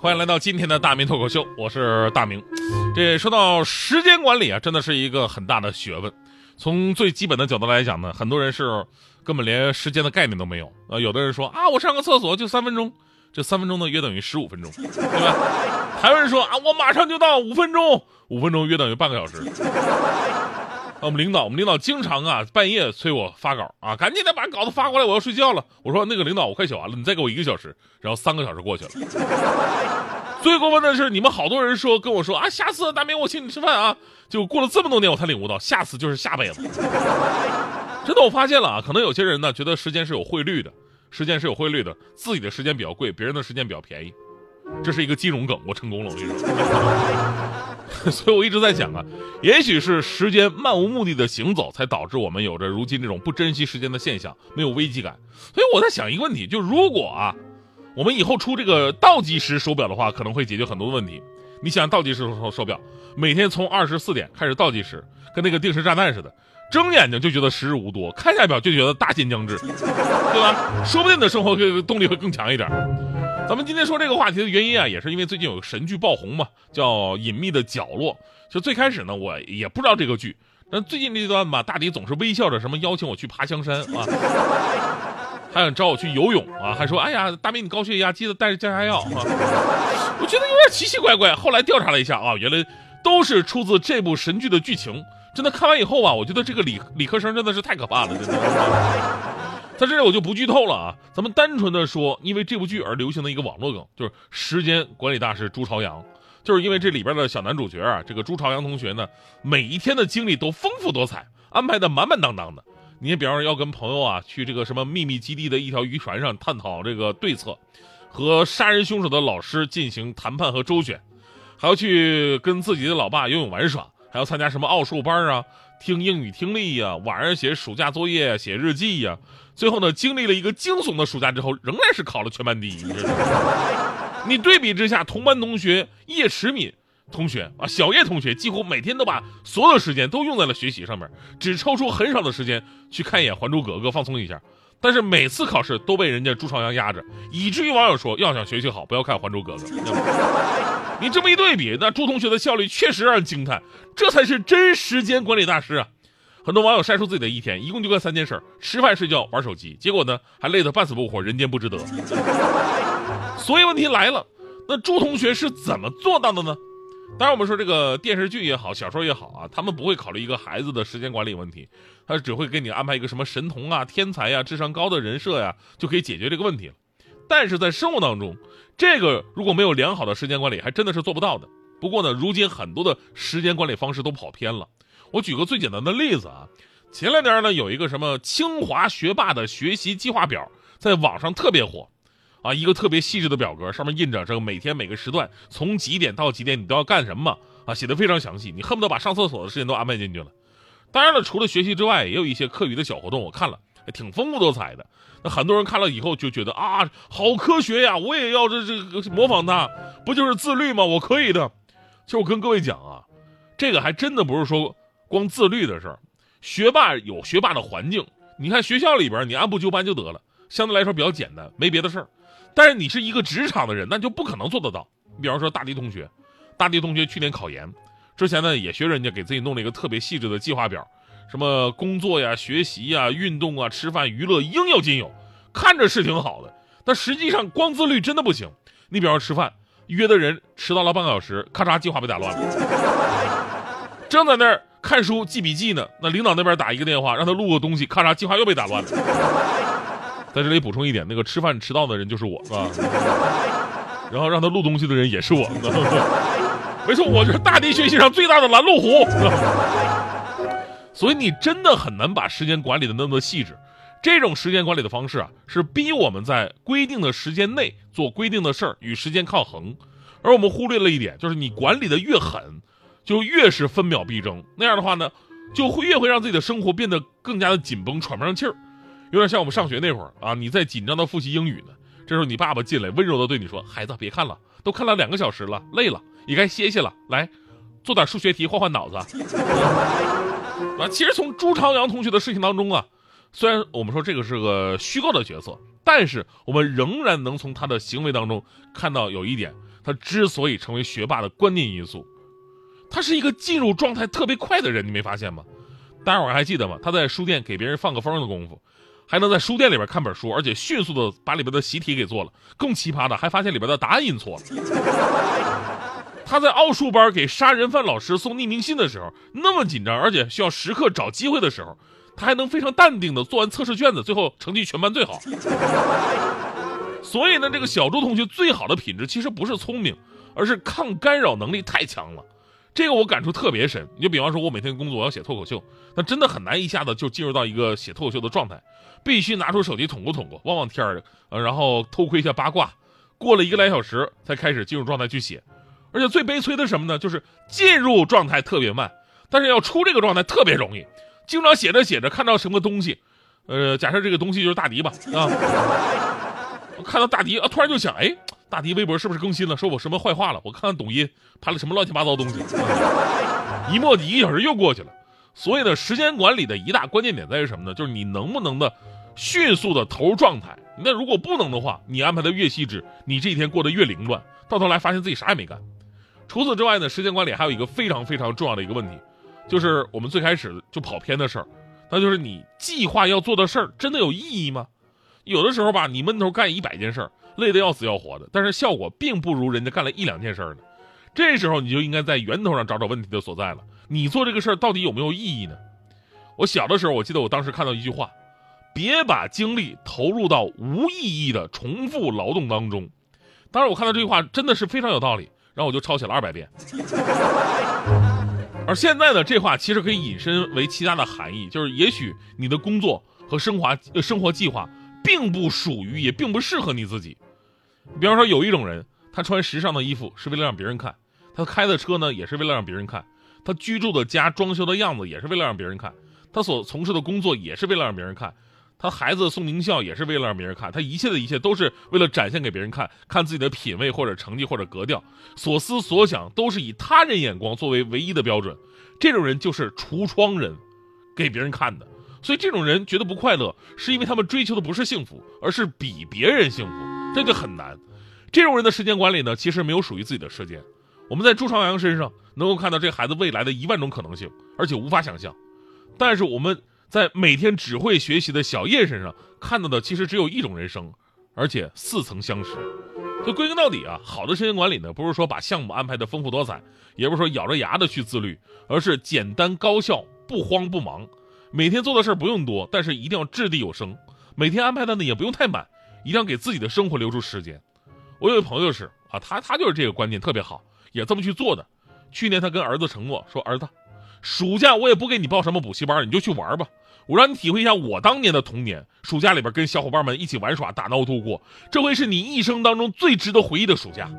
欢迎来到今天的大明脱口秀，我是大明。这说到时间管理啊，真的是一个很大的学问。从最基本的角度来讲呢，很多人是根本连时间的概念都没有啊。有的人说啊，我上个厕所就三分钟，这三分钟呢约等于十五分钟，对吧？还有人说啊，我马上就到五分钟，五分钟约等于半个小时。我们领导，我们领导经常啊半夜催我发稿啊，赶紧的把稿子发过来，我要睡觉了。我说那个领导，我快写完了，你再给我一个小时。然后三个小时过去了。最过分的是，你们好多人说跟我说啊，下次大明我请你吃饭啊。就过了这么多年，我才领悟到，下次就是下辈子。真的，我发现了啊，可能有些人呢觉得时间是有汇率的，时间是有汇率的，自己的时间比较贵，别人的时间比较便宜。这是一个金融梗，我成功了，我跟你说。所以我一直在想啊，也许是时间漫无目的的行走，才导致我们有着如今这种不珍惜时间的现象，没有危机感。所以我在想一个问题，就如果啊，我们以后出这个倒计时手表的话，可能会解决很多问题。你想倒计时手手表，每天从二十四点开始倒计时，跟那个定时炸弹似的，睁眼睛就觉得时日无多，看下表就觉得大限将至，对吧？说不定你的生活动力会更强一点。咱们今天说这个话题的原因啊，也是因为最近有个神剧爆红嘛，叫《隐秘的角落》。就最开始呢，我也不知道这个剧，但最近这段吧，大迪总是微笑着什么邀请我去爬香山啊，还想找我去游泳啊，还说哎呀，大明你高血压，记得带着降压药啊。我觉得有点奇奇怪怪。后来调查了一下啊，原来都是出自这部神剧的剧情。真的看完以后啊，我觉得这个理理科生真的是太可怕了，真的。在这里我就不剧透了啊，咱们单纯的说，因为这部剧而流行的一个网络梗，就是时间管理大师朱朝阳，就是因为这里边的小男主角啊，这个朱朝阳同学呢，每一天的经历都丰富多彩，安排的满满当当的。你比方说要跟朋友啊去这个什么秘密基地的一条渔船上探讨这个对策，和杀人凶手的老师进行谈判和周旋，还要去跟自己的老爸游泳玩耍，还要参加什么奥数班啊。听英语听力呀，晚上写暑假作业、写日记呀，最后呢，经历了一个惊悚的暑假之后，仍然是考了全班第一。你对比之下，同班同学叶迟敏同学啊，小叶同学几乎每天都把所有时间都用在了学习上面，只抽出很少的时间去看一眼《还珠格格》放松一下。但是每次考试都被人家朱朝阳压着，以至于网友说，要想学习好，不要看《还珠格格》。你这么一对比，那朱同学的效率确实让人惊叹，这才是真时间管理大师啊！很多网友晒出自己的一天，一共就干三件事：吃饭、睡觉、玩手机。结果呢，还累得半死不活，人间不值得。所以问题来了，那朱同学是怎么做到的呢？当然，我们说这个电视剧也好，小说也好啊，他们不会考虑一个孩子的时间管理问题，他只会给你安排一个什么神童啊、天才呀、智商高的人设呀，就可以解决这个问题了。但是在生活当中，这个如果没有良好的时间管理，还真的是做不到的。不过呢，如今很多的时间管理方式都跑偏了。我举个最简单的例子啊，前两天呢，有一个什么清华学霸的学习计划表，在网上特别火。啊，一个特别细致的表格，上面印着这个每天每个时段从几点到几点你都要干什么啊，写的非常详细，你恨不得把上厕所的时间都安排进去了。当然了，除了学习之外，也有一些课余的小活动，我看了挺丰富多彩的。那很多人看了以后就觉得啊，好科学呀，我也要这这个模仿他，不就是自律吗？我可以的。其实我跟各位讲啊，这个还真的不是说光自律的事儿，学霸有学霸的环境，你看学校里边你按部就班就得了，相对来说比较简单，没别的事儿。但是你是一个职场的人，那就不可能做得到。你比方说大迪同学，大迪同学去年考研，之前呢也学人家给自己弄了一个特别细致的计划表，什么工作呀、学习呀、运动啊、吃饭、娱乐应有尽有，看着是挺好的，但实际上光自律真的不行。你比方说吃饭，约的人迟到了半个小时，咔嚓计划被打乱了。正在那儿看书记笔记呢，那领导那边打一个电话让他录个东西，咔嚓计划又被打乱了。在这里补充一点，那个吃饭迟到的人就是我，是吧？然后让他录东西的人也是我，没错，我就是大地学习上最大的拦路虎。所以你真的很难把时间管理的那么细致。这种时间管理的方式啊，是逼我们在规定的时间内做规定的事儿，与时间抗衡。而我们忽略了一点，就是你管理的越狠，就越是分秒必争。那样的话呢，就会越会让自己的生活变得更加的紧绷，喘不上气儿。有点像我们上学那会儿啊，你在紧张的复习英语呢，这时候你爸爸进来，温柔的对你说：“孩子，别看了，都看了两个小时了，累了，也该歇歇了。来，做点数学题，换换脑子。”啊，其实从朱朝阳同学的事情当中啊，虽然我们说这个是个虚构的角色，但是我们仍然能从他的行为当中看到有一点，他之所以成为学霸的关键因素，他是一个进入状态特别快的人，你没发现吗？大家伙还记得吗？他在书店给别人放个风的功夫。还能在书店里边看本书，而且迅速的把里边的习题给做了。更奇葩的，还发现里边的答案印错了。他在奥数班给杀人犯老师送匿名信的时候，那么紧张，而且需要时刻找机会的时候，他还能非常淡定的做完测试卷子，最后成绩全班最好。所以呢，这个小朱同学最好的品质其实不是聪明，而是抗干扰能力太强了。这个我感触特别深。你就比方说，我每天工作我要写脱口秀，那真的很难一下子就进入到一个写脱口秀的状态。必须拿出手机捅咕捅咕，望望天儿，呃，然后偷窥一下八卦，过了一个来小时才开始进入状态去写。而且最悲催的是什么呢？就是进入状态特别慢，但是要出这个状态特别容易。经常写着写着看到什么东西，呃，假设这个东西就是大迪吧，啊，看到大迪啊，突然就想，哎，大迪微博是不是更新了？说我什么坏话了？我看看抖音拍了什么乱七八糟东西，一墨一个小时又过去了。所以呢，时间管理的一大关键点在于什么呢？就是你能不能的迅速的投入状态。那如果不能的话，你安排的越细致，你这一天过得越凌乱，到头来发现自己啥也没干。除此之外呢，时间管理还有一个非常非常重要的一个问题，就是我们最开始就跑偏的事儿，那就是你计划要做的事儿真的有意义吗？有的时候吧，你闷头干一百件事儿，累得要死要活的，但是效果并不如人家干了一两件事儿呢。这时候你就应该在源头上找找问题的所在了。你做这个事儿到底有没有意义呢？我小的时候，我记得我当时看到一句话：别把精力投入到无意义的重复劳动当中。当然，我看到这句话真的是非常有道理，然后我就抄写了二百遍。而现在呢，这话其实可以引申为其他的含义，就是也许你的工作和生活生活计划并不属于，也并不适合你自己。比方说，有一种人，他穿时尚的衣服是为了让别人看。他开的车呢，也是为了让别人看；他居住的家装修的样子，也是为了让别人看；他所从事的工作，也是为了让别人看；他孩子送名校，也是为了让别人看；他一切的一切，都是为了展现给别人看，看自己的品味或者成绩或者格调，所思所想都是以他人眼光作为唯一的标准。这种人就是橱窗人，给别人看的。所以这种人觉得不快乐，是因为他们追求的不是幸福，而是比别人幸福，这就很难。这种人的时间管理呢，其实没有属于自己的时间。我们在朱朝阳身上能够看到这孩子未来的一万种可能性，而且无法想象。但是我们在每天只会学习的小叶身上看到的，其实只有一种人生，而且似曾相识。就归根到底啊，好的时间管理呢，不是说把项目安排的丰富多彩，也不是说咬着牙的去自律，而是简单高效，不慌不忙。每天做的事儿不用多，但是一定要掷地有声。每天安排的呢也不用太满，一定要给自己的生活留出时间。我有个朋友是啊，他他就是这个观念特别好。也这么去做的。去年他跟儿子承诺说：“儿子，暑假我也不给你报什么补习班，你就去玩吧。我让你体会一下我当年的童年，暑假里边跟小伙伴们一起玩耍、打闹度过。这会是你一生当中最值得回忆的暑假。”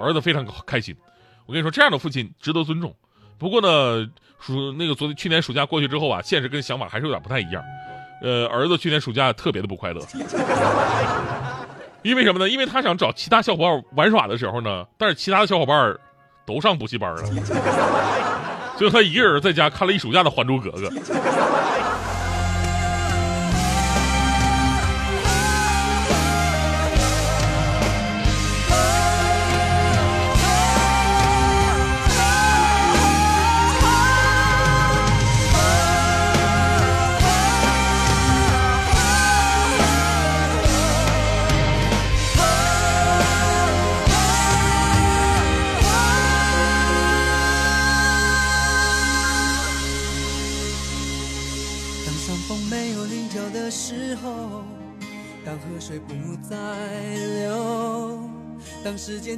儿子非常开心。我跟你说，这样的父亲值得尊重。不过呢，暑那个昨天去年暑假过去之后啊，现实跟想法还是有点不太一样。呃，儿子去年暑假特别的不快乐，因为什么呢？因为他想找其他小伙伴玩耍的时候呢，但是其他的小伙伴。都上补习班了，就他一个人在家看了一暑假的《还珠格格》。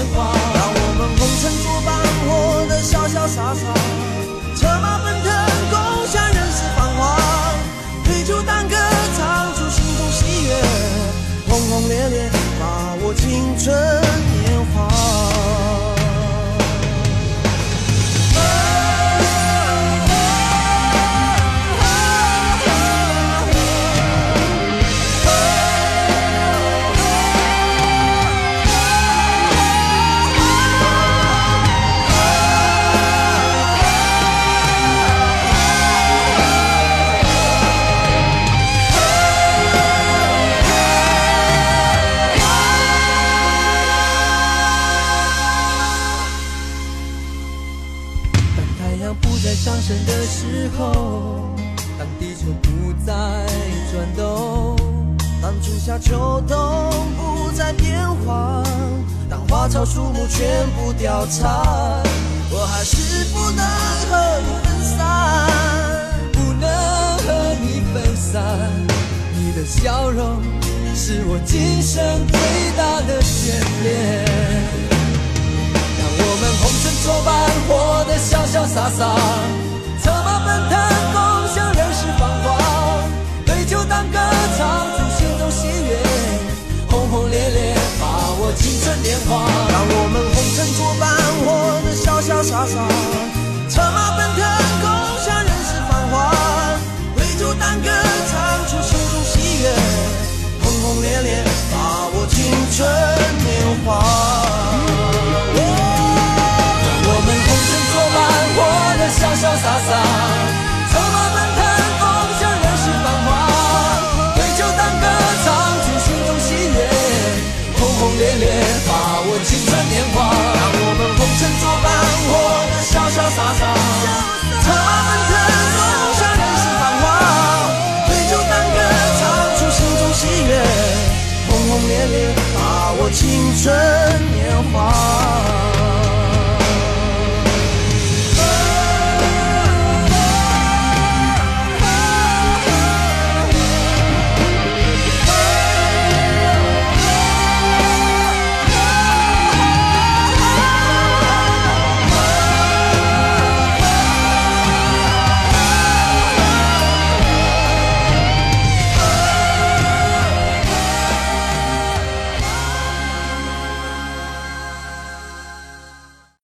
让我们红尘作伴，活得潇潇洒洒，策马奔腾，共享人世繁华。对酒当歌，唱出心中喜悦，轰轰烈烈，把握青春全部凋残，我还是不能和你分散，不能和你分散。你的笑容是我今生最大的眷恋。让我们红尘作伴，活得潇潇洒洒，策马奔腾，共享人世繁华。对酒当歌，唱出心中喜悦，轰轰烈烈，把握青春年华。我们红尘作伴，活得潇潇洒洒，